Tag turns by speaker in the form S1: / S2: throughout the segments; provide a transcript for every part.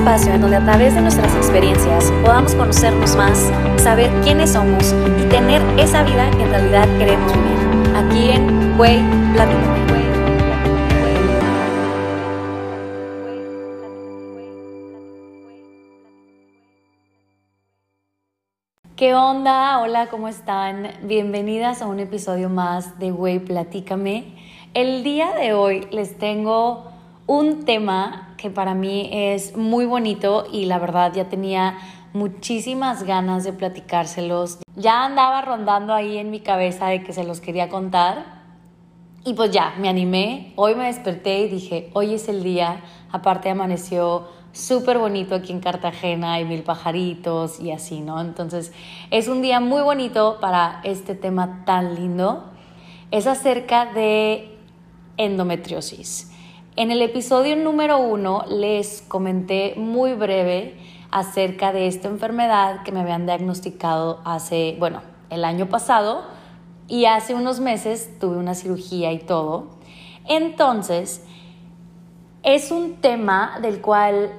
S1: espacio en donde a través de nuestras experiencias podamos conocernos más, saber quiénes somos y tener esa vida que en realidad queremos vivir. Aquí en Way Platícame. ¿Qué onda? Hola, ¿cómo están? Bienvenidas a un episodio más de Way Platícame. El día de hoy les tengo un tema que para mí es muy bonito y la verdad ya tenía muchísimas ganas de platicárselos. Ya andaba rondando ahí en mi cabeza de que se los quería contar. Y pues ya, me animé. Hoy me desperté y dije, hoy es el día. Aparte amaneció súper bonito aquí en Cartagena, hay mil pajaritos y así, ¿no? Entonces es un día muy bonito para este tema tan lindo. Es acerca de endometriosis. En el episodio número uno les comenté muy breve acerca de esta enfermedad que me habían diagnosticado hace, bueno, el año pasado y hace unos meses tuve una cirugía y todo. Entonces, es un tema del cual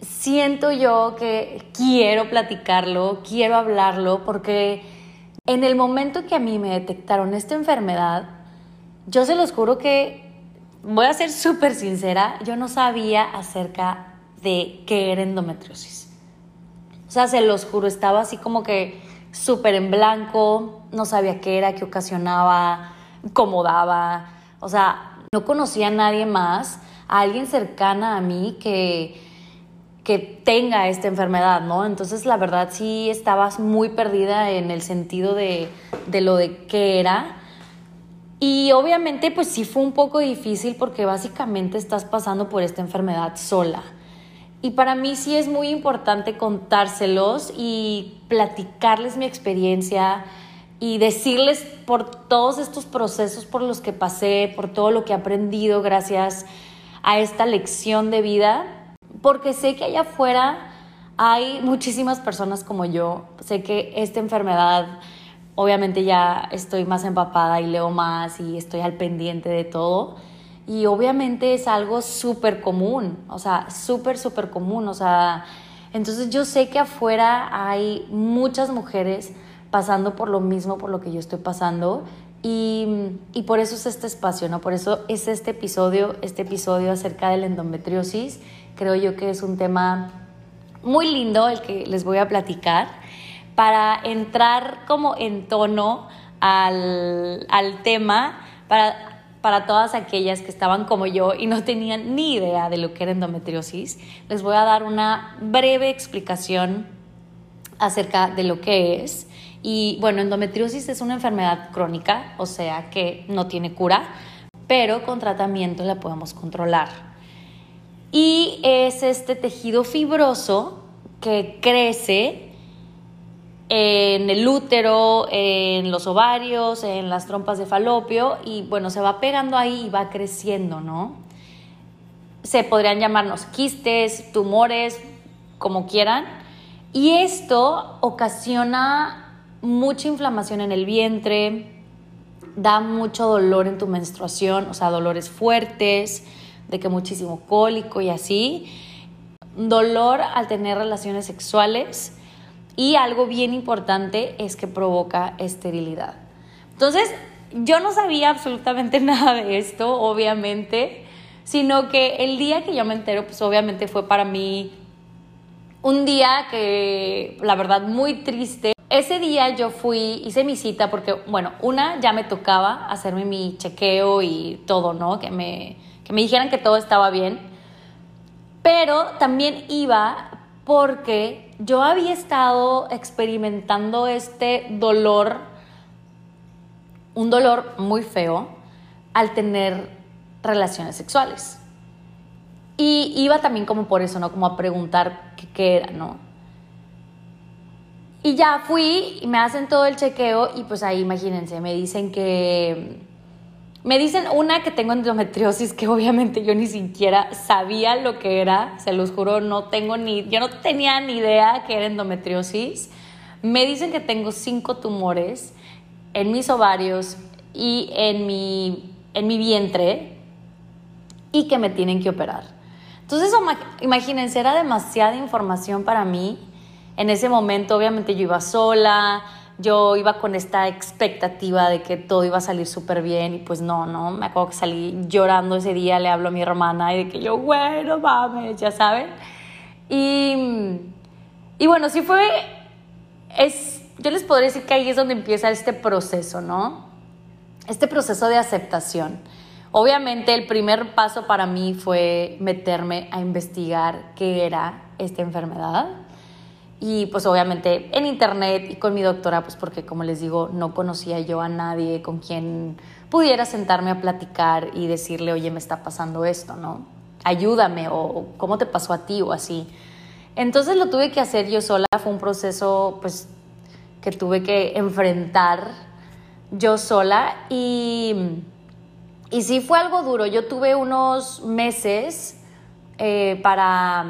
S1: siento yo que quiero platicarlo, quiero hablarlo, porque en el momento que a mí me detectaron esta enfermedad, yo se los juro que, voy a ser súper sincera, yo no sabía acerca de qué era endometriosis. O sea, se los juro, estaba así como que súper en blanco, no sabía qué era, qué ocasionaba, cómo daba. O sea, no conocía a nadie más, a alguien cercana a mí que que tenga esta enfermedad, ¿no? Entonces, la verdad sí estabas muy perdida en el sentido de, de lo de qué era. Y obviamente, pues sí fue un poco difícil porque básicamente estás pasando por esta enfermedad sola. Y para mí sí es muy importante contárselos y platicarles mi experiencia y decirles por todos estos procesos por los que pasé, por todo lo que he aprendido gracias a esta lección de vida porque sé que allá afuera hay muchísimas personas como yo. Sé que esta enfermedad, obviamente ya estoy más empapada y leo más y estoy al pendiente de todo. Y obviamente es algo súper común, o sea, súper, súper común. O sea, entonces yo sé que afuera hay muchas mujeres pasando por lo mismo, por lo que yo estoy pasando. Y, y, por eso es este espacio, ¿no? Por eso es este episodio, este episodio acerca de la endometriosis Creo yo que es un tema muy lindo el que les voy a platicar para entrar como en tono al, tema, para, para todas aquellas que estaban como yo y no tenían ni idea de lo que era endometriosis, les voy a dar una breve explicación acerca de lo que es. Y bueno, endometriosis es una enfermedad crónica, o sea que no tiene cura, pero con tratamiento la podemos controlar y es este tejido fibroso que crece en el útero, en los ovarios, en las trompas de falopio y bueno, se va pegando ahí y va creciendo, ¿no? Se podrían llamarnos quistes, tumores, como quieran. Y esto ocasiona mucha inflamación en el vientre, da mucho dolor en tu menstruación, o sea, dolores fuertes, de que muchísimo cólico y así, dolor al tener relaciones sexuales y algo bien importante es que provoca esterilidad. Entonces, yo no sabía absolutamente nada de esto, obviamente, sino que el día que yo me entero, pues obviamente fue para mí un día que, la verdad, muy triste. Ese día yo fui, hice mi cita porque, bueno, una ya me tocaba hacerme mi chequeo y todo, ¿no? Que me que me dijeran que todo estaba bien, pero también iba porque yo había estado experimentando este dolor, un dolor muy feo, al tener relaciones sexuales. Y iba también como por eso, ¿no? Como a preguntar qué, qué era, ¿no? Y ya fui y me hacen todo el chequeo y pues ahí imagínense, me dicen que me dicen una que tengo endometriosis que obviamente yo ni siquiera sabía lo que era, se los juro, no tengo ni, yo no tenía ni idea que era endometriosis. Me dicen que tengo cinco tumores en mis ovarios y en mi, en mi vientre y que me tienen que operar. Entonces, imagínense, era demasiada información para mí. En ese momento, obviamente, yo iba sola, yo iba con esta expectativa de que todo iba a salir súper bien y pues no, no, me acuerdo que salí llorando ese día, le hablo a mi hermana y de que yo, bueno, mames, ya saben. Y, y bueno, sí fue, es, yo les podría decir que ahí es donde empieza este proceso, ¿no? Este proceso de aceptación. Obviamente el primer paso para mí fue meterme a investigar qué era esta enfermedad y pues obviamente en internet y con mi doctora, pues porque como les digo, no conocía yo a nadie con quien pudiera sentarme a platicar y decirle, oye, me está pasando esto, ¿no? Ayúdame o cómo te pasó a ti o así. Entonces lo tuve que hacer yo sola, fue un proceso pues que tuve que enfrentar yo sola y, y sí fue algo duro. Yo tuve unos meses eh, para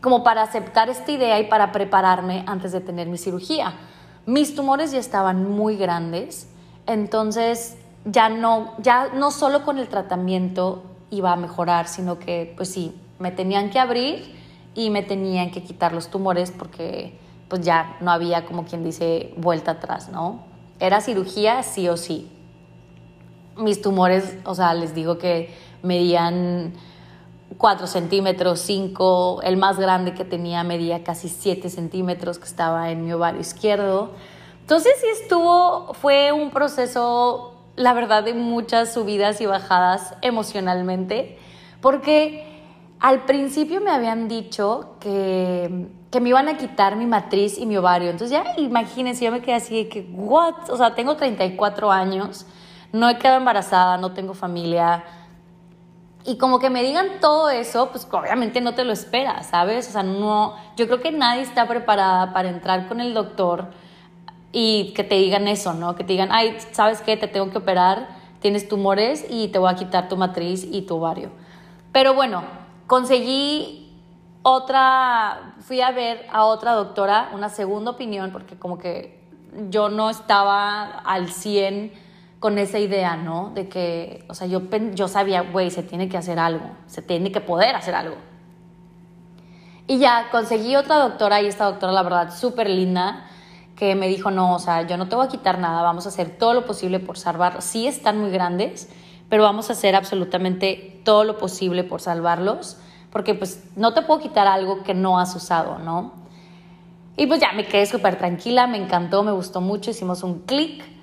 S1: como para aceptar esta idea y para prepararme antes de tener mi cirugía. Mis tumores ya estaban muy grandes, entonces ya no, ya no solo con el tratamiento iba a mejorar, sino que pues sí, me tenían que abrir y me tenían que quitar los tumores porque pues ya no había como quien dice vuelta atrás, ¿no? Era cirugía sí o sí. Mis tumores, o sea, les digo que medían 4 centímetros, 5, el más grande que tenía medía casi 7 centímetros que estaba en mi ovario izquierdo. Entonces sí estuvo, fue un proceso, la verdad, de muchas subidas y bajadas emocionalmente, porque al principio me habían dicho que, que me iban a quitar mi matriz y mi ovario. Entonces ya imagínense, yo me quedé así de que, ¿what? O sea, tengo 34 años, no he quedado embarazada, no tengo familia y como que me digan todo eso, pues obviamente no te lo esperas, ¿sabes? O sea, no, yo creo que nadie está preparada para entrar con el doctor y que te digan eso, ¿no? Que te digan, ay, ¿sabes qué? Te tengo que operar, tienes tumores y te voy a quitar tu matriz y tu ovario. Pero bueno, conseguí otra, fui a ver a otra doctora, una segunda opinión, porque como que yo no estaba al 100 con esa idea, ¿no? De que, o sea, yo, yo sabía, güey, se tiene que hacer algo, se tiene que poder hacer algo. Y ya conseguí otra doctora y esta doctora, la verdad, súper linda, que me dijo, no, o sea, yo no te voy a quitar nada, vamos a hacer todo lo posible por salvar. Sí están muy grandes, pero vamos a hacer absolutamente todo lo posible por salvarlos, porque pues no te puedo quitar algo que no has usado, ¿no? Y pues ya me quedé súper tranquila, me encantó, me gustó mucho, hicimos un clic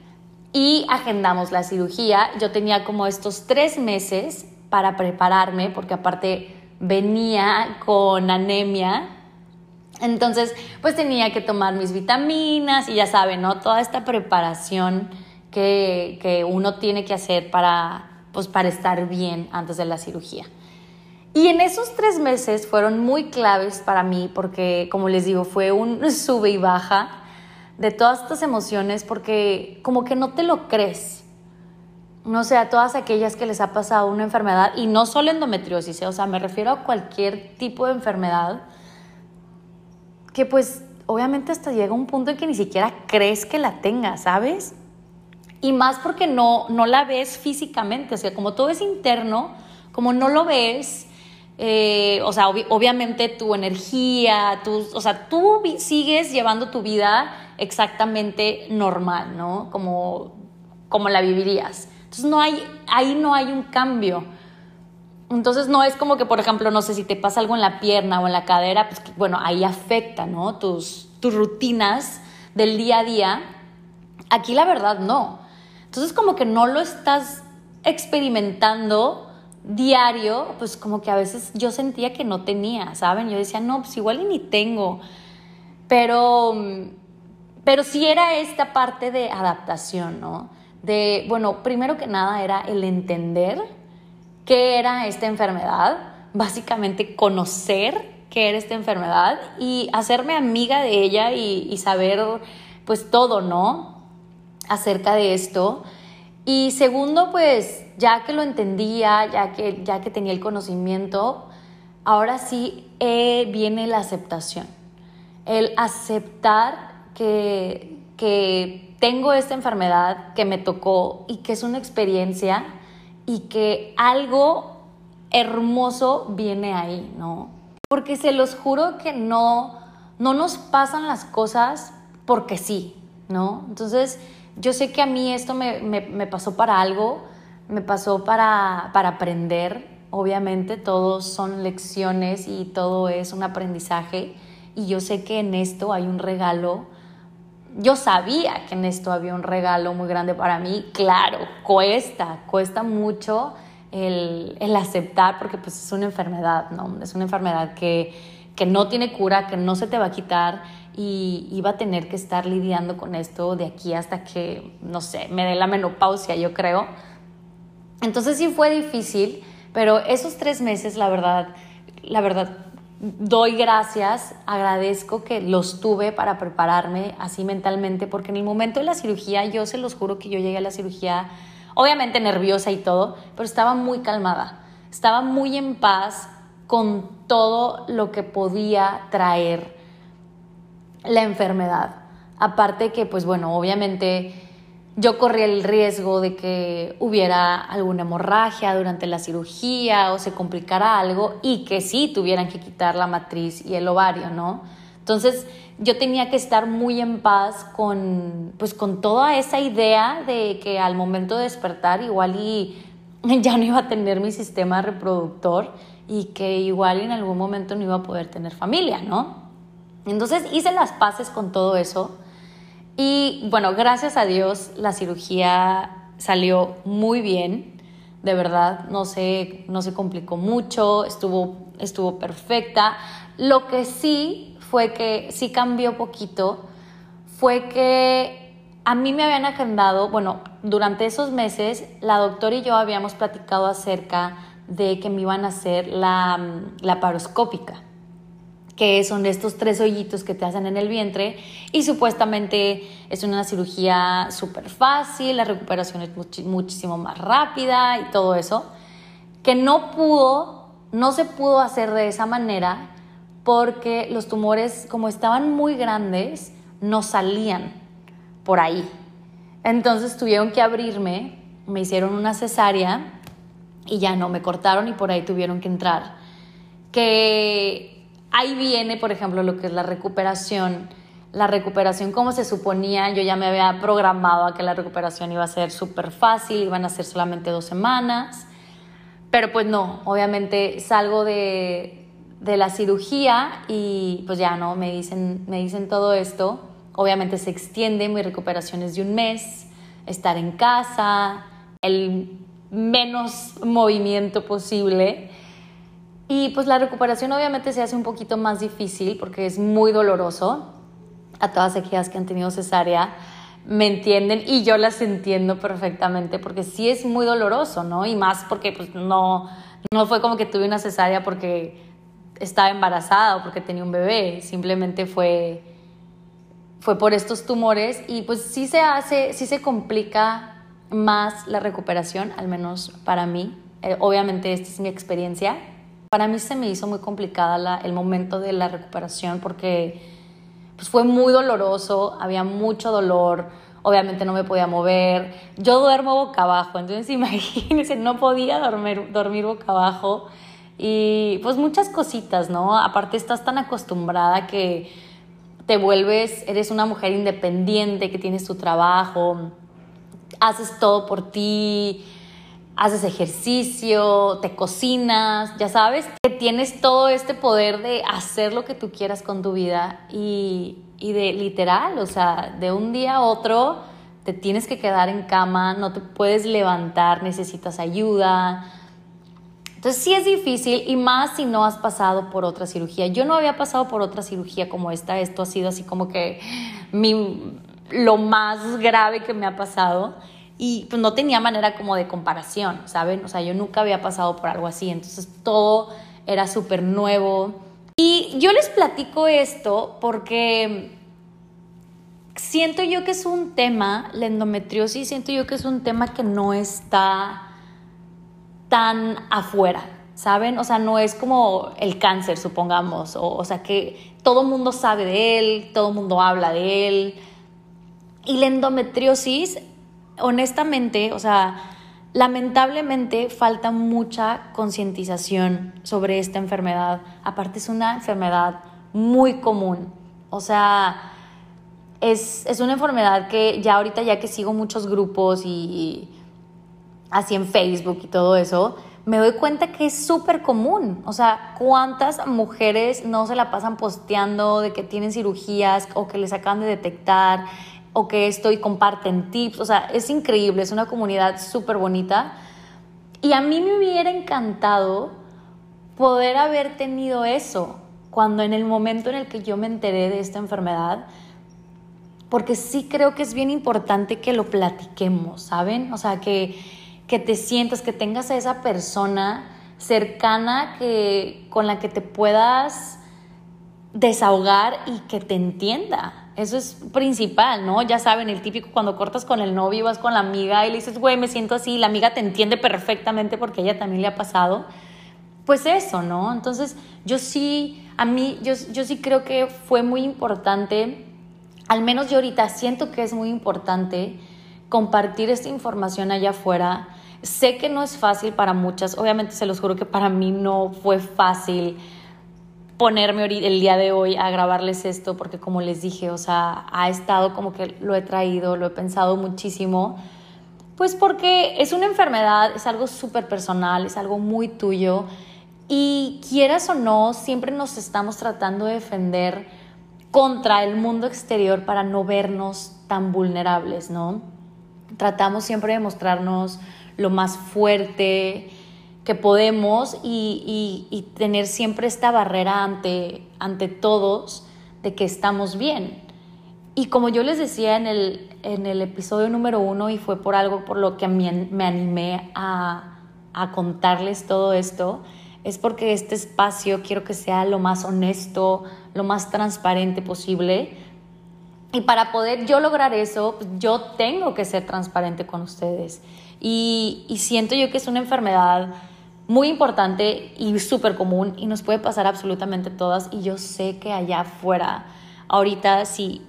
S1: y agendamos la cirugía. Yo tenía como estos tres meses para prepararme, porque aparte venía con anemia. Entonces, pues tenía que tomar mis vitaminas y ya saben, ¿no? Toda esta preparación que, que uno tiene que hacer para, pues, para estar bien antes de la cirugía. Y en esos tres meses fueron muy claves para mí porque, como les digo, fue un sube y baja de todas estas emociones porque como que no te lo crees. No sé, a todas aquellas que les ha pasado una enfermedad, y no solo endometriosis, ¿eh? o sea, me refiero a cualquier tipo de enfermedad, que pues obviamente hasta llega un punto en que ni siquiera crees que la tengas, ¿sabes? Y más porque no, no la ves físicamente, o sea, como todo es interno, como no lo ves, eh, o sea, obviamente tu energía, tu, o sea, tú sigues llevando tu vida exactamente normal, ¿no? Como, como la vivirías. Entonces no hay, ahí no hay un cambio. Entonces no es como que, por ejemplo, no sé si te pasa algo en la pierna o en la cadera, pues bueno, ahí afecta, ¿no? Tus, tus rutinas del día a día. Aquí la verdad no. Entonces como que no lo estás experimentando diario, pues como que a veces yo sentía que no tenía, ¿saben? Yo decía, no, pues igual y ni tengo. Pero pero sí era esta parte de adaptación, ¿no? De, bueno, primero que nada era el entender qué era esta enfermedad, básicamente conocer qué era esta enfermedad y hacerme amiga de ella y, saber pues todo, ¿no? Acerca de esto. Y segundo, pues ya que lo entendía, ya que, ya que tenía el conocimiento, ahora sí eh, viene la aceptación. El aceptar que, que tengo esta enfermedad que me tocó y que es una experiencia y que algo hermoso viene ahí, ¿no? Porque se los juro que no, no nos pasan las cosas porque sí, ¿no? Entonces, yo sé que a mí esto me, me, pasó para algo, me pasó para, para aprender, obviamente, todos son lecciones y todo es un aprendizaje, y yo sé que en esto hay un regalo. Yo sabía que en esto había un regalo muy grande para mí, claro, cuesta, cuesta mucho el, el aceptar porque pues es una enfermedad, ¿no? Es una enfermedad que, que no tiene cura, que no se te va a quitar y iba a tener que estar lidiando con esto de aquí hasta que, no sé, me dé la menopausia, yo creo. Entonces sí fue difícil, pero esos tres meses, la verdad, la verdad, doy gracias, agradezco que los tuve para prepararme así mentalmente, porque en el momento de la cirugía, yo se los juro que yo llegué a la cirugía, obviamente nerviosa y todo, pero estaba muy calmada, estaba muy en paz con todo lo que podía traer la enfermedad. Aparte que, pues bueno, obviamente yo corría el riesgo de que hubiera alguna hemorragia durante la cirugía o se complicara algo y que sí tuvieran que quitar la matriz y el ovario, ¿no? Entonces yo tenía que estar muy en paz con, pues, con toda esa idea de que al momento de despertar igual y ya no iba a tener mi sistema reproductor y que igual en algún momento no iba a poder tener familia, ¿no? Entonces hice las paces con todo eso y bueno, gracias a Dios la cirugía salió muy bien, de verdad, no se, no se complicó mucho, estuvo, estuvo perfecta. Lo que sí fue que sí cambió poquito, fue que a mí me habían agendado, bueno, durante esos meses la doctora y yo habíamos platicado acerca de que me iban a hacer la, la paroscópica que son estos tres hoyitos que te hacen en el vientre y supuestamente es una cirugía súper fácil, la recuperación es muchísimo más rápida y todo eso, que no pudo, no se pudo hacer de esa manera porque los tumores como estaban muy grandes no salían por ahí. Entonces tuvieron que abrirme, me hicieron una cesárea y ya no, me cortaron y por ahí tuvieron que entrar. Que ahí viene, por ejemplo, lo que es la recuperación. La recuperación como se suponía, yo ya me había programado a que la recuperación iba a ser súper fácil, iban a ser solamente dos semanas, pero pues no, obviamente salgo de, de la cirugía y pues ya no, me dicen, me dicen todo esto, obviamente se extiende, mi recuperación es de un mes, estar en casa, el menos movimiento posible y pues la recuperación obviamente se hace un poquito más difícil porque es muy doloroso. A todas aquellas que han tenido cesárea me entienden y yo las entiendo perfectamente porque sí es muy doloroso, ¿no? Y más porque pues no, no fue como que tuve una cesárea porque estaba embarazada o porque tenía un bebé, simplemente fue, fue por estos tumores y pues sí se hace, sí se complica más la recuperación, al menos para mí. Eh, obviamente esta es mi experiencia para mí se me hizo muy complicada el momento de la recuperación porque pues, fue muy doloroso, había mucho dolor, obviamente no me podía mover. Yo duermo boca abajo, entonces imagínense, no podía dormir, dormir boca abajo. Y pues muchas cositas, ¿no? Aparte estás tan acostumbrada que te vuelves, eres una mujer independiente, que tienes tu trabajo, haces todo por ti, haces ejercicio, te cocinas, ya sabes, que tienes todo este poder de hacer lo que tú quieras con tu vida y, de literal, o sea, de un día a otro te tienes que quedar en cama, no te puedes levantar, necesitas ayuda. Entonces sí es difícil y más si no has pasado por otra cirugía. Yo no había pasado por otra cirugía como esta, esto ha sido así como que mi, lo más grave que me ha pasado y pues no tenía manera como de comparación, ¿saben? O sea, yo nunca había pasado por algo así, entonces todo era súper nuevo. Y yo les platico esto porque siento yo que es un tema, la endometriosis, siento yo que es un tema que no está tan afuera, ¿saben? O sea, no es como el cáncer, supongamos, o, o sea, que todo el mundo sabe de él, todo el mundo habla de él. Y la endometriosis honestamente, o sea, lamentablemente falta mucha concientización sobre esta enfermedad. Aparte es una enfermedad muy común. O sea, es, es, una enfermedad que ya ahorita, ya que sigo muchos grupos y así en Facebook y todo eso, me doy cuenta que es súper común. O sea, ¿cuántas mujeres no se la pasan posteando de que tienen cirugías o que les acaban de detectar o que esto y comparten tips? O sea, es increíble, es una comunidad súper bonita. Y a mí me hubiera encantado poder haber tenido eso cuando en el momento en el que yo me enteré de esta enfermedad, porque sí creo que es bien importante que lo platiquemos, ¿saben? O sea, que, que te sientas, que tengas a esa persona cercana que, con la que te puedas desahogar y que te entienda. Eso es principal, ¿no? Ya saben, el típico cuando cortas con el novio, vas con la amiga y le dices, güey, me siento así, la amiga te entiende perfectamente porque a ella también le ha pasado. Pues eso, ¿no? Entonces, yo sí, a mí, yo, yo sí creo que fue muy importante al menos yo ahorita siento que es muy importante compartir esta información allá afuera. Sé que no es fácil para muchas, obviamente se los juro que para mí no fue fácil ponerme el día de hoy a grabarles esto, porque como les dije, o sea, ha estado como que lo he traído, lo he pensado muchísimo, pues porque es una enfermedad, es algo súper personal, es algo muy tuyo, y quieras o no, siempre nos estamos tratando de defender contra el mundo exterior para no vernos tan vulnerables, ¿no? Tratamos siempre de mostrarnos lo más fuerte que podemos y, tener siempre esta barrera ante, ante todos de que estamos bien. Y como yo les decía en el, en el episodio número uno, y fue por algo por lo que me animé a, a contarles todo esto, es porque este espacio quiero que sea lo más honesto, lo más transparente posible. Y para poder yo lograr eso, pues, yo tengo que ser transparente con ustedes. Y, siento yo que es una enfermedad muy importante y súper común y nos puede pasar absolutamente todas. Y yo sé que allá afuera, ahorita sí,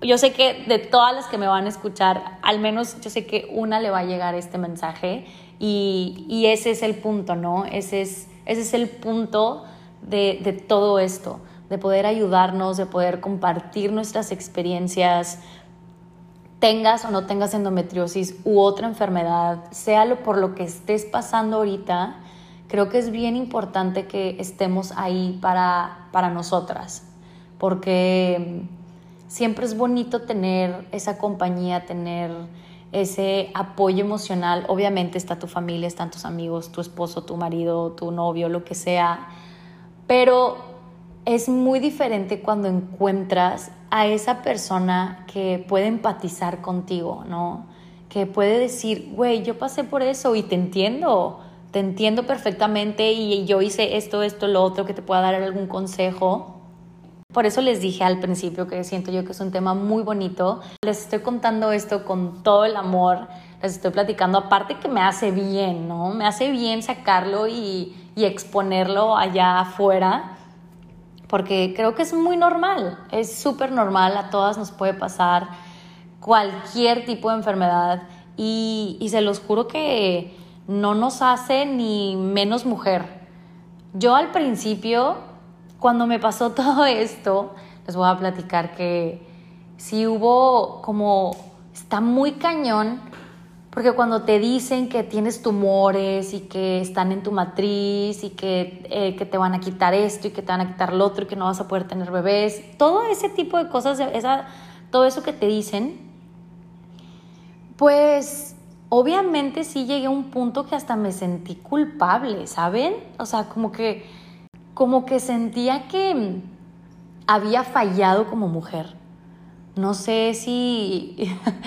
S1: yo sé que de todas las que me van a escuchar, al menos yo sé que una le va a llegar este mensaje y, y ese es el punto, ¿no? Ese es ese es el punto de, todo esto, de poder ayudarnos, de poder compartir nuestras experiencias, tengas o no tengas endometriosis u otra enfermedad, sea lo por lo que estés pasando ahorita, creo que es bien importante que estemos ahí para, para nosotras, porque siempre es bonito tener esa compañía, tener ese apoyo emocional. Obviamente está tu familia, están tus amigos, tu esposo, tu marido, tu novio, lo que sea. Pero es muy diferente cuando encuentras a esa persona que puede empatizar contigo, ¿no? Que puede decir, güey, yo pasé por eso y te entiendo, te entiendo perfectamente y yo hice esto, esto, lo otro, que te pueda dar algún consejo. Por eso les dije al principio que siento yo que es un tema muy bonito. Les estoy contando esto con todo el amor, les estoy platicando, aparte que me hace bien, ¿no? Me hace bien sacarlo y, exponerlo allá afuera, porque creo que es muy normal, es súper normal, a todas nos puede pasar cualquier tipo de enfermedad y, y se los juro que no nos hace ni menos mujer. Yo al principio cuando me pasó todo esto, les voy a platicar que sí hubo como, está muy cañón, porque cuando te dicen que tienes tumores y que están en tu matriz y que, eh, que te van a quitar esto y que te van a quitar lo otro y que no vas a poder tener bebés, todo ese tipo de cosas, esa, todo eso que te dicen, pues obviamente sí llegué a un punto que hasta me sentí culpable, ¿saben? O sea, como que como que sentía que había fallado como mujer. No sé si,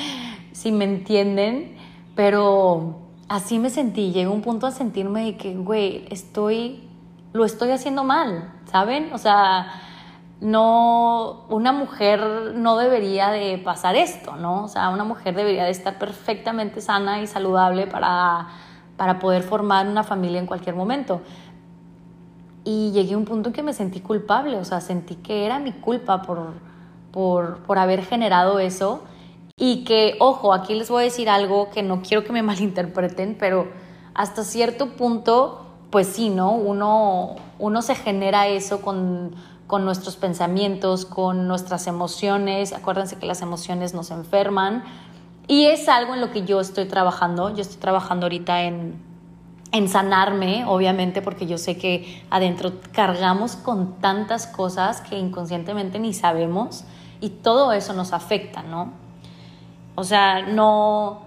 S1: si me entienden, pero así me sentí. Llegó un punto a sentirme de que, güey, estoy, lo estoy haciendo mal, ¿saben? O sea, no, una mujer no debería de pasar esto, ¿no? O sea, una mujer debería de estar perfectamente sana y saludable para, para poder formar una familia en cualquier momento. Y llegué a un punto en que me sentí culpable, o sea, sentí que era mi culpa por, por, por haber generado eso. Y que, ojo, aquí les voy a decir algo que no quiero que me malinterpreten, pero hasta cierto punto, pues sí, ¿no? Uno, uno se genera eso con, con nuestros pensamientos, con nuestras emociones. Acuérdense que las emociones nos enferman. Y es algo en lo que yo estoy trabajando. Yo estoy trabajando ahorita en, en sanarme, obviamente, porque yo sé que adentro cargamos con tantas cosas que inconscientemente ni sabemos y todo eso nos afecta, ¿no? O sea, no,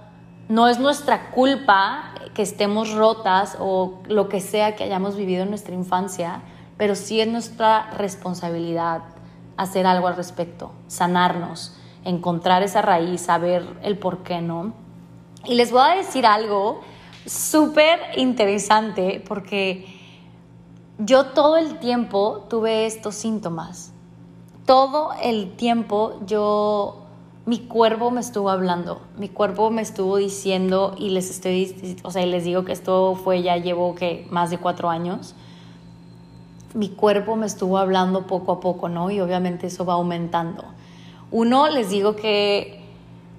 S1: no es nuestra culpa que estemos rotas o lo que sea que hayamos vivido en nuestra infancia, pero sí es nuestra responsabilidad hacer algo al respecto, sanarnos, encontrar esa raíz, saber el por qué, ¿no? Y les voy a decir algo súper interesante porque yo todo el tiempo tuve estos síntomas. Todo el tiempo yo, mi cuerpo me estuvo hablando, mi cuerpo me estuvo diciendo y les estoy, o sea, les digo que esto fue ya llevo que más de cuatro años. Mi cuerpo me estuvo hablando poco a poco, ¿no? Y obviamente eso va aumentando. Uno, les digo que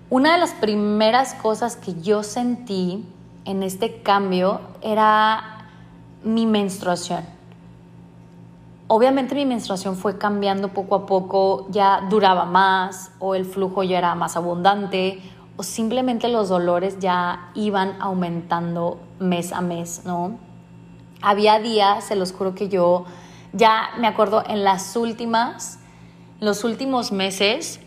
S1: una de las primeras cosas que yo sentí en este cambio era mi menstruación. Obviamente mi menstruación fue cambiando poco a poco, ya duraba más o el flujo ya era más abundante o simplemente los dolores ya iban aumentando mes a mes, ¿no? Había días, se los juro que yo ya me acuerdo en las últimas, los últimos meses,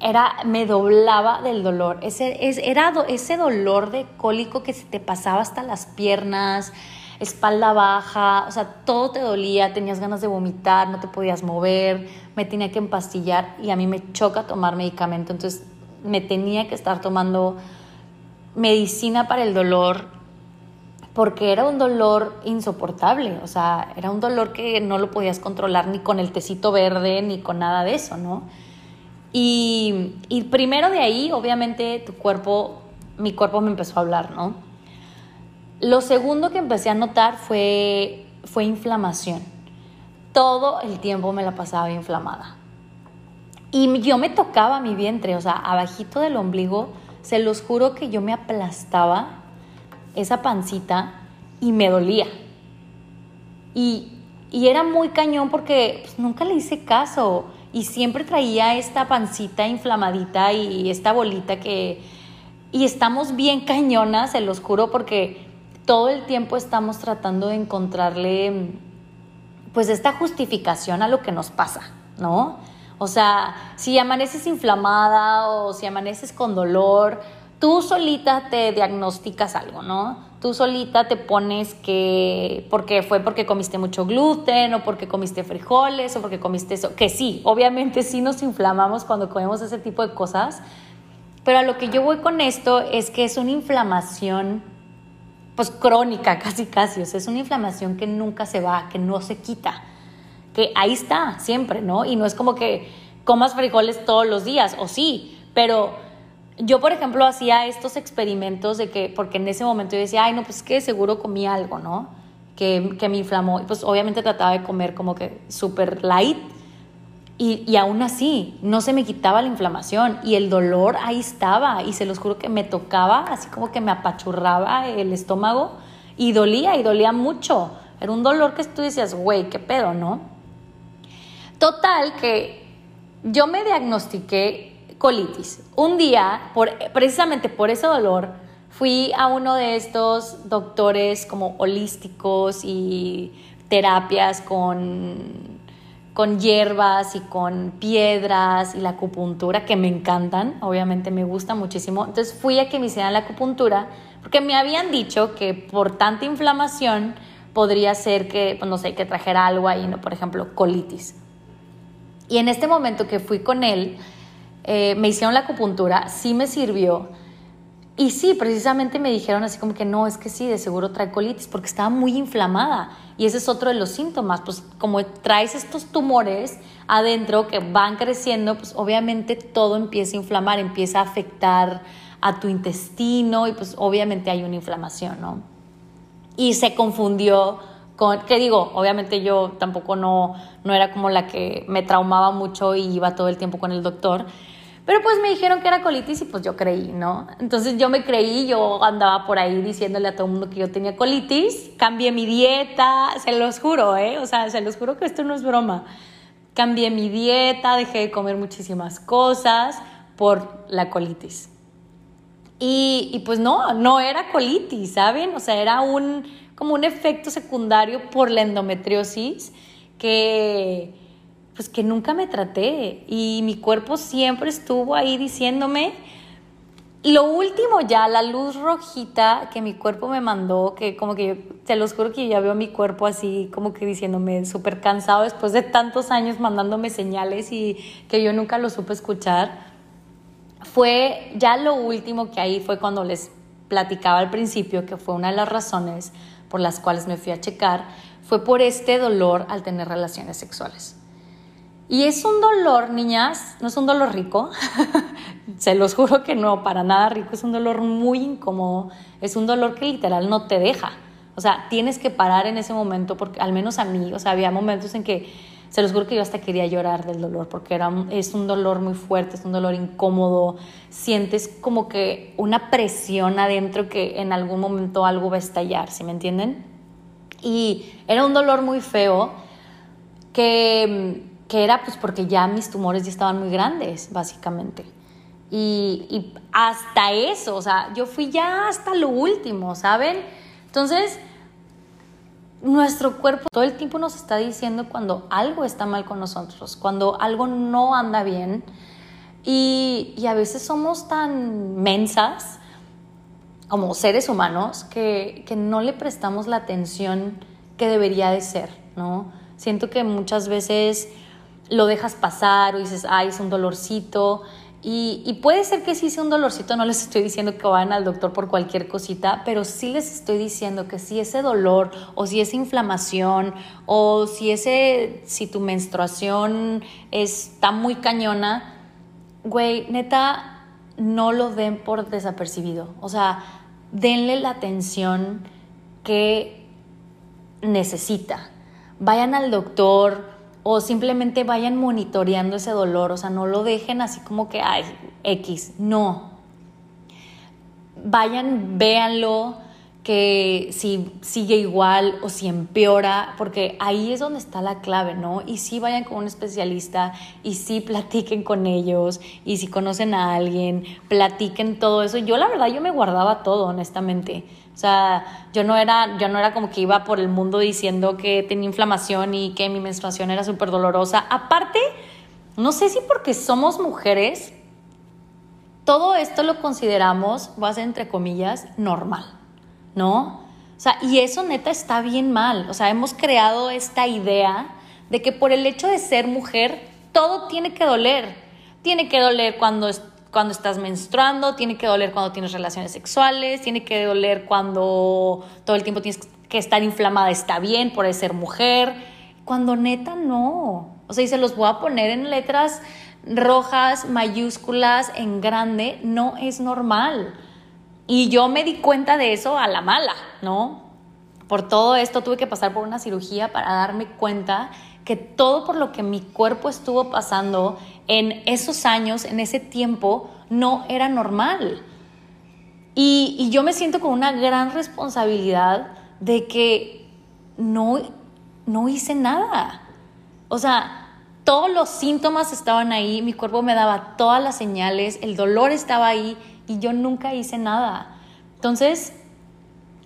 S1: era, me doblaba del dolor. Ese, es, era ese dolor de cólico que se te pasaba hasta las piernas, espalda baja, o sea, todo te dolía, tenías ganas de vomitar, no te podías mover, me tenía que empastillar y a mí me choca tomar medicamento, entonces me tenía que estar tomando medicina para el dolor porque era un dolor insoportable, o sea, era un dolor que no lo podías controlar ni con el tecito verde ni con nada de eso, ¿no? Y, primero de ahí, obviamente, tu cuerpo, mi cuerpo me empezó a hablar, ¿no? Lo segundo que empecé a notar fue, fue inflamación. Todo el tiempo me la pasaba inflamada. Y yo me tocaba mi vientre, o sea, abajito del ombligo, se los juro que yo me aplastaba esa pancita y me dolía. Y, era muy cañón porque pues, nunca le hice caso y siempre traía esta pancita inflamadita y esta bolita que... Y estamos bien cañonas, se los juro, porque todo el tiempo estamos tratando de encontrarle pues esta justificación a lo que nos pasa, ¿no? O sea, si amaneces inflamada o si amaneces con dolor, tú solita te diagnosticas algo, ¿no? Tú solita te pones que, porque fue porque comiste mucho gluten o porque comiste frijoles o porque comiste eso, que sí, obviamente sí nos inflamamos cuando comemos ese tipo de cosas, pero a lo que yo voy con esto es que es una inflamación pues crónica, casi casi, o sea, es una inflamación que nunca se va, que no se quita, que ahí está siempre, ¿no? Y no es como que comas frijoles todos los días, o sí, pero yo, por ejemplo, hacía estos experimentos de que, porque en ese momento yo decía, ay, no, pues que seguro comí algo, ¿no? Que, que me inflamó. Y pues obviamente trataba de comer como que súper light. Y, y, aún así, no se me quitaba la inflamación y el dolor ahí estaba. Y se los juro que me tocaba, así como que me apachurraba el estómago y dolía, y dolía mucho. Era un dolor que tú decías, güey, qué pedo, ¿no? Total, que yo me diagnostiqué colitis. Un día, precisamente por ese dolor, fui a uno de estos doctores como holísticos y terapias con, con hierbas y con piedras y la acupuntura que me encantan, obviamente me gusta muchísimo. Entonces fui a que me hicieran la acupuntura porque me habían dicho que por tanta inflamación podría ser que, pues no sé, que trajera algo ahí, ¿no? por ejemplo, colitis. Y en este momento que fui con él, eh, me hicieron la acupuntura, sí me sirvió. Y sí, precisamente me dijeron así como que no, es que sí, de seguro trae colitis porque estaba muy inflamada. Y ese es otro de los síntomas, pues como traes estos tumores adentro que van creciendo, pues obviamente todo empieza a inflamar, empieza a afectar a tu intestino y pues obviamente hay una inflamación, ¿no? Y se confundió con, ¿qué digo? Obviamente yo tampoco no, no era como la que me traumaba mucho y iba todo el tiempo con el doctor, Pero pues me dijeron que era colitis y pues yo creí, ¿no? Entonces yo me creí, yo andaba por ahí diciéndole a todo el mundo que yo tenía colitis, cambié mi dieta, se los juro, ¿eh? O sea, se los juro que esto no es broma. Cambié mi dieta, dejé de comer muchísimas cosas por la colitis. Y, y pues no, no era colitis, ¿saben? O sea, era un, como un efecto secundario por la endometriosis que pues que nunca me traté y mi cuerpo siempre estuvo ahí diciéndome lo último ya, la luz rojita que mi cuerpo me mandó, que como que yo, te los juro que ya veo mi cuerpo así como que diciéndome súper cansado después de tantos años mandándome señales y que yo nunca lo supe escuchar, fue ya lo último que ahí fue cuando les platicaba al principio, que fue una de las razones por las cuales me fui a checar, fue por este dolor al tener relaciones sexuales. Y es un dolor, niñas, no es un dolor rico, se los juro que no, para nada rico, es un dolor muy incómodo, es un dolor que literal no te deja. O sea, tienes que parar en ese momento, porque al menos a mí, o sea, había momentos en que se los juro que yo hasta quería llorar del dolor, porque era, es un dolor muy fuerte, es un dolor incómodo, sientes como que una presión adentro que en algún momento algo va a estallar, ¿sí me entienden? Y era un dolor muy feo que que era pues porque ya mis tumores ya estaban muy grandes, básicamente. Y, y, hasta eso, o sea, yo fui ya hasta lo último, ¿saben? Entonces, nuestro cuerpo todo el tiempo nos está diciendo cuando algo está mal con nosotros, cuando algo no anda bien. Y, y a veces somos tan mensas como seres humanos que, que no le prestamos la atención que debería de ser, ¿no? Siento que muchas veces lo dejas pasar o dices, ay, es un dolorcito. Y, puede ser que sí sea un dolorcito, no les estoy diciendo que vayan al doctor por cualquier cosita, pero sí les estoy diciendo que si ese dolor o si esa inflamación o si, ese, si tu menstruación está muy cañona, güey, neta, no lo den por desapercibido. O sea, denle la atención que necesita. Vayan al doctor, o simplemente vayan monitoreando ese dolor, o sea, no lo dejen así como que, ay, X, no. Vayan, véanlo, que si sigue igual o si empeora, porque ahí es donde está la clave, ¿no? Y si vayan con un especialista y si platiquen con ellos y si conocen a alguien, platiquen todo eso. Yo la verdad, yo me guardaba todo, honestamente. O sea, yo no era, yo no era como que iba por el mundo diciendo que tenía inflamación y que mi menstruación era súper dolorosa. Aparte, no sé si porque somos mujeres, todo esto lo consideramos, voy a hacer entre comillas, normal, ¿no? O sea, y eso neta está bien mal. O sea, hemos creado esta idea de que por el hecho de ser mujer, todo tiene que doler. Tiene que doler cuando cuando estás menstruando, tiene que doler cuando tienes relaciones sexuales, tiene que doler cuando todo el tiempo tienes que estar inflamada, está bien por ser mujer, cuando neta no. O sea, y se los voy a poner en letras rojas, mayúsculas, en grande, no es normal. Y yo me di cuenta de eso a la mala, ¿no? Por todo esto tuve que pasar por una cirugía para darme cuenta que todo por lo que mi cuerpo estuvo pasando en esos años, en ese tiempo, no era normal. Y, yo me siento con una gran responsabilidad de que no, no hice nada. O sea, todos los síntomas estaban ahí, mi cuerpo me daba todas las señales, el dolor estaba ahí y yo nunca hice nada. Entonces,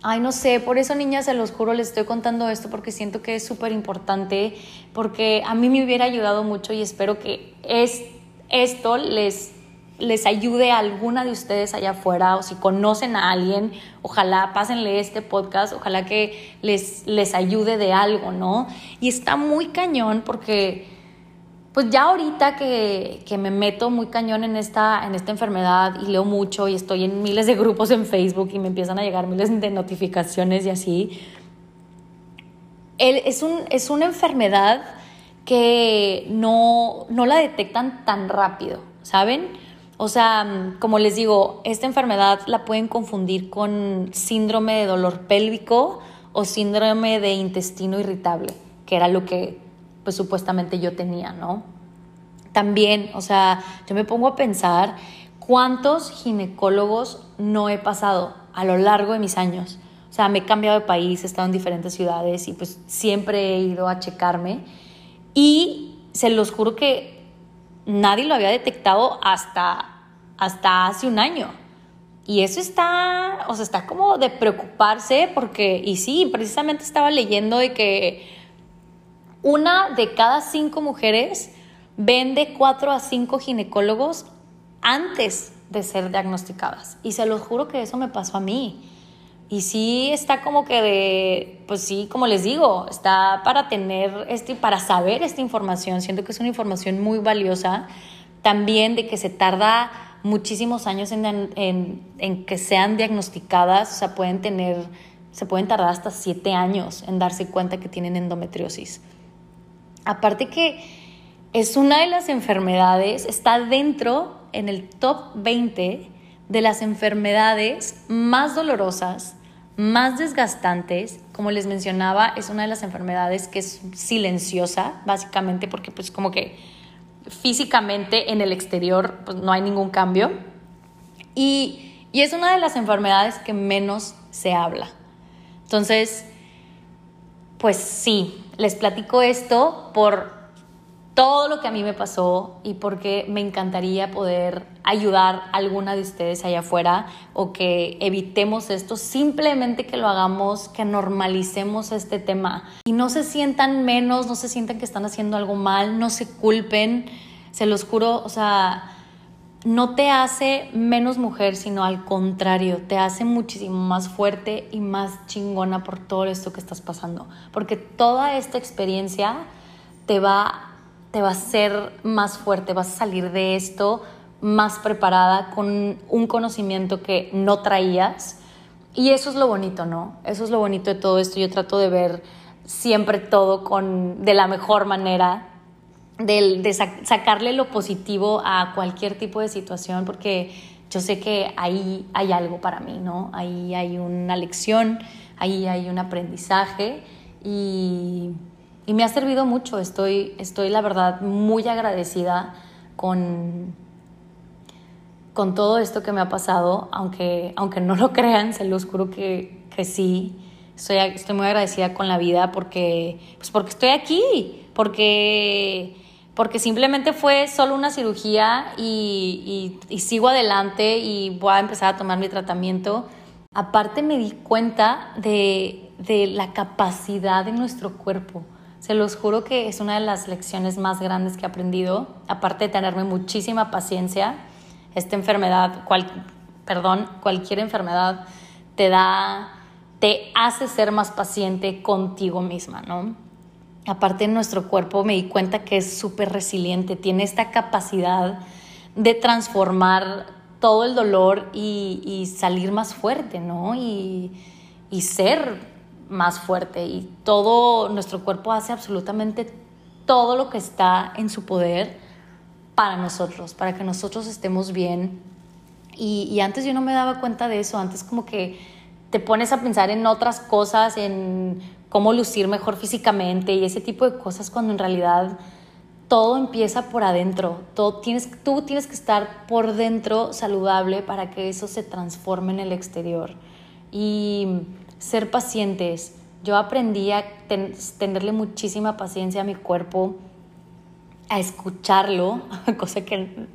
S1: Ay, no sé, por eso niñas, se los juro, les estoy contando esto porque siento que es súper importante, porque a mí me hubiera ayudado mucho y espero que es, esto les, les ayude a alguna de ustedes allá afuera o si conocen a alguien, ojalá pásenle este podcast, ojalá que les, les ayude de algo, ¿no? Y está muy cañón porque pues ya ahorita que, me meto muy cañón en esta, en esta enfermedad y leo mucho y estoy en miles de grupos en Facebook y me empiezan a llegar miles de notificaciones y así, es, un, es una enfermedad que no, no la detectan tan rápido, ¿saben? O sea, como les digo, esta enfermedad la pueden confundir con síndrome de dolor pélvico o síndrome de intestino irritable, que era lo que pues supuestamente yo tenía, ¿no? también, o sea, yo me pongo a pensar cuántos ginecólogos no he pasado a lo largo de mis años. O sea, me he cambiado de país, he estado en diferentes ciudades y pues siempre he ido a checarme. Y se los juro que nadie lo había detectado hasta, hasta hace un año. Y eso está, o sea, está como de preocuparse porque, y sí, precisamente estaba leyendo de que una de cada cinco mujeres vende cuatro a cinco ginecólogos antes de ser diagnosticadas. Y se los juro que eso me pasó a mí. Y sí está como que de, pues sí, como les digo, está para tener, este, para saber esta información. Siento que es una información muy valiosa. También de que se tarda muchísimos años en, en, que sean diagnosticadas, o sea, pueden tener, se pueden tardar hasta siete años en darse cuenta que tienen endometriosis. Aparte que es una de las enfermedades, está dentro en el top 20 de las enfermedades más dolorosas, más desgastantes. Como les mencionaba, es una de las enfermedades que es silenciosa, básicamente porque pues como que físicamente en el exterior pues, no hay ningún cambio. Y, y es una de las enfermedades que menos se habla. Entonces, pues sí, les platico esto por todo lo que a mí me pasó y porque me encantaría poder ayudar a alguna de ustedes allá afuera o que evitemos esto, simplemente que lo hagamos, que normalicemos este tema. Y no se sientan menos, no se sientan que están haciendo algo mal, no se culpen, se los juro, o sea, no te hace menos mujer, sino al contrario, te hace muchísimo más fuerte y más chingona por todo esto que estás pasando, porque toda esta experiencia te va te va a hacer más fuerte, vas a salir de esto más preparada con un conocimiento que no traías. Y eso es lo bonito, ¿no? Eso es lo bonito de todo esto. Yo trato de ver siempre todo con, de la mejor manera, de, sacarle lo positivo a cualquier tipo de situación, porque yo sé que ahí hay algo para mí, ¿no? Ahí hay una lección, ahí hay un aprendizaje y y me ha servido mucho. Estoy, estoy la verdad muy agradecida con, con todo esto que me ha pasado, aunque, aunque no lo crean, se los juro que, que sí. Estoy, estoy muy agradecida con la vida porque, pues porque estoy aquí, porque, porque simplemente fue solo una cirugía y, y, y sigo adelante y voy a empezar a tomar mi tratamiento. Aparte me di cuenta de, de la capacidad de nuestro cuerpo se los juro que es una de las lecciones más grandes que he aprendido, aparte de tenerme muchísima paciencia. Esta enfermedad, cual, perdón, cualquier enfermedad te da, te hace ser más paciente contigo misma, ¿no? Aparte nuestro cuerpo me di cuenta que es súper resiliente, tiene esta capacidad de transformar todo el dolor y, salir más fuerte, ¿no? Y, y ser más fuerte y todo nuestro cuerpo hace absolutamente todo lo que está en su poder para nosotros, para que nosotros estemos bien. Y, antes yo no me daba cuenta de eso, antes como que te pones a pensar en otras cosas, en cómo lucir mejor físicamente y ese tipo de cosas cuando en realidad todo empieza por adentro, todo tienes, tú tienes que estar por dentro saludable para que eso se transforme en el exterior. Y ser pacientes. Yo aprendí a tenerle muchísima paciencia a mi cuerpo, a escucharlo, cosa que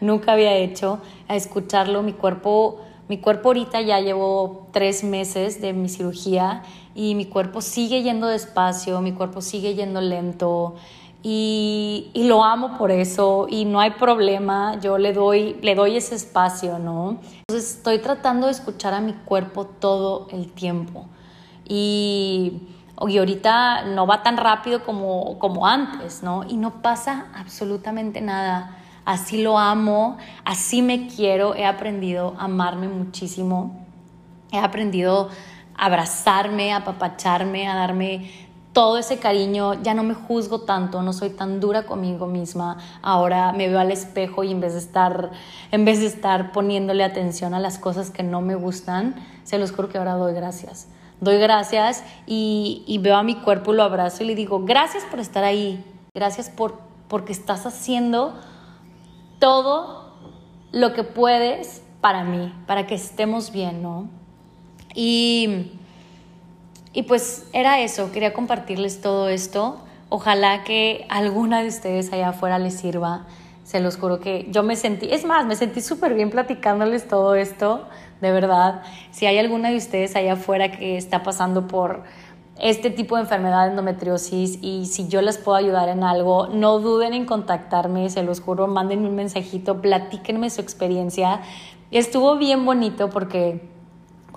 S1: nunca había hecho, a escucharlo. Mi cuerpo, mi cuerpo ahorita ya llevo tres meses de mi cirugía y mi cuerpo sigue yendo despacio, mi cuerpo sigue yendo lento. Y, y, lo amo por eso y no hay problema, yo le doy, le doy ese espacio, ¿no? Entonces estoy tratando de escuchar a mi cuerpo todo el tiempo y, y ahorita no va tan rápido como, como antes, ¿no? Y no pasa absolutamente nada. Así lo amo, así me quiero, he aprendido a amarme muchísimo, he aprendido abrazarme, a apapacharme, a darme todo ese cariño, ya no me juzgo tanto, no soy tan dura conmigo misma. Ahora me veo al espejo y en vez de estar, en vez de estar poniéndole atención a las cosas que no me gustan, se los juro que ahora doy gracias. Doy gracias y, y veo a mi cuerpo, lo abrazo y le digo, gracias por estar ahí, gracias por porque estás haciendo todo lo que puedes para mí, para que estemos bien, ¿no? Y, y pues era eso, quería compartirles todo esto. Ojalá que alguna de ustedes allá afuera les sirva. Se los juro que yo me sentí, es más, me sentí súper bien platicándoles todo esto, de verdad. Si hay alguna de ustedes allá afuera que está pasando por este tipo de enfermedad de endometriosis y si yo les puedo ayudar en algo, no duden en contactarme, se los juro, mándenme un mensajito, platíquenme su experiencia. Estuvo bien bonito porque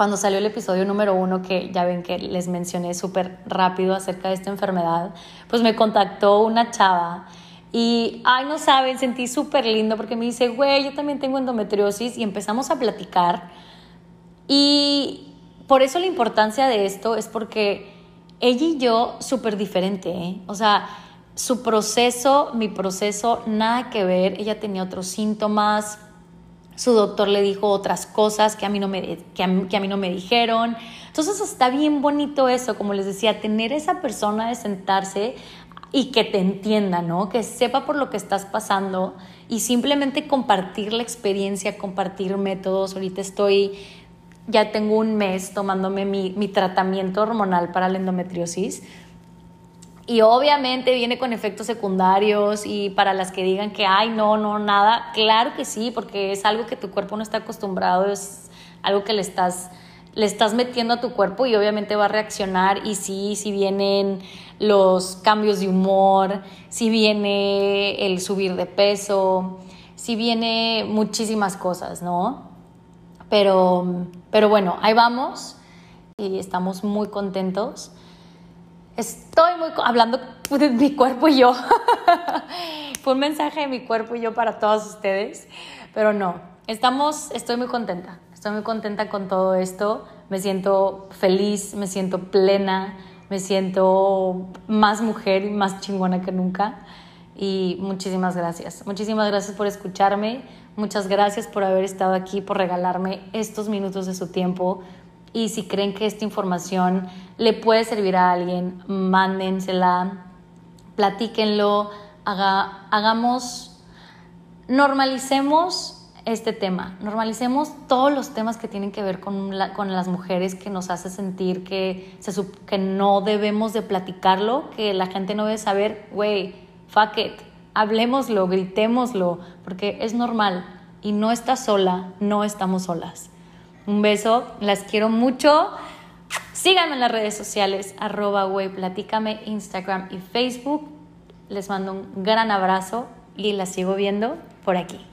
S1: cuando salió el episodio número uno, que ya ven que les mencioné súper rápido acerca de esta enfermedad, pues me contactó una chava y, ay, no saben, sentí súper lindo porque me dice, güey, yo también tengo endometriosis y empezamos a platicar. Y por eso la importancia de esto es porque ella y yo súper diferente, ¿eh? o sea, su proceso, mi proceso, nada que ver, ella tenía otros síntomas, su doctor le dijo otras cosas que a mí no me, que a, mí no me dijeron. Entonces está bien bonito eso, como les decía, tener esa persona de sentarse y que te entienda, ¿no? Que sepa por lo que estás pasando y simplemente compartir la experiencia, compartir métodos. Ahorita estoy, ya tengo un mes tomándome mi, mi tratamiento hormonal para la endometriosis y obviamente viene con efectos secundarios y para las que digan que, ay, no, no, nada, claro que sí, porque es algo que tu cuerpo no está acostumbrado, es algo que le estás, le estás metiendo a tu cuerpo y obviamente va a reaccionar y sí, si vienen los cambios de humor, si viene el subir de peso, si viene muchísimas cosas, ¿no? Pero, pero bueno, ahí vamos y estamos muy contentos. Estoy muy hablando de mi cuerpo y yo. Fue un mensaje de mi cuerpo y yo para todos ustedes, pero no, estamos, estoy muy contenta. Estoy muy contenta con todo esto. Me siento feliz, me siento plena, me siento más mujer y más chingona que nunca. Y muchísimas gracias. Muchísimas gracias por escucharme. Muchas gracias por haber estado aquí, por regalarme estos minutos de su tiempo y si creen que esta información le puede servir a alguien, mándensela, platíquenlo, haga, hagamos, normalicemos este tema, normalicemos todos los temas que tienen que ver con, con las mujeres que nos hace sentir que, que no debemos de platicarlo, que la gente no debe saber, güey, fuck it, hablemoslo, gritémoslo, porque es normal y no estás sola, no estamos solas. Un beso, las quiero mucho. Síganme en las redes sociales, arroba platícame, Instagram y Facebook. Les mando un gran abrazo y las sigo viendo por aquí.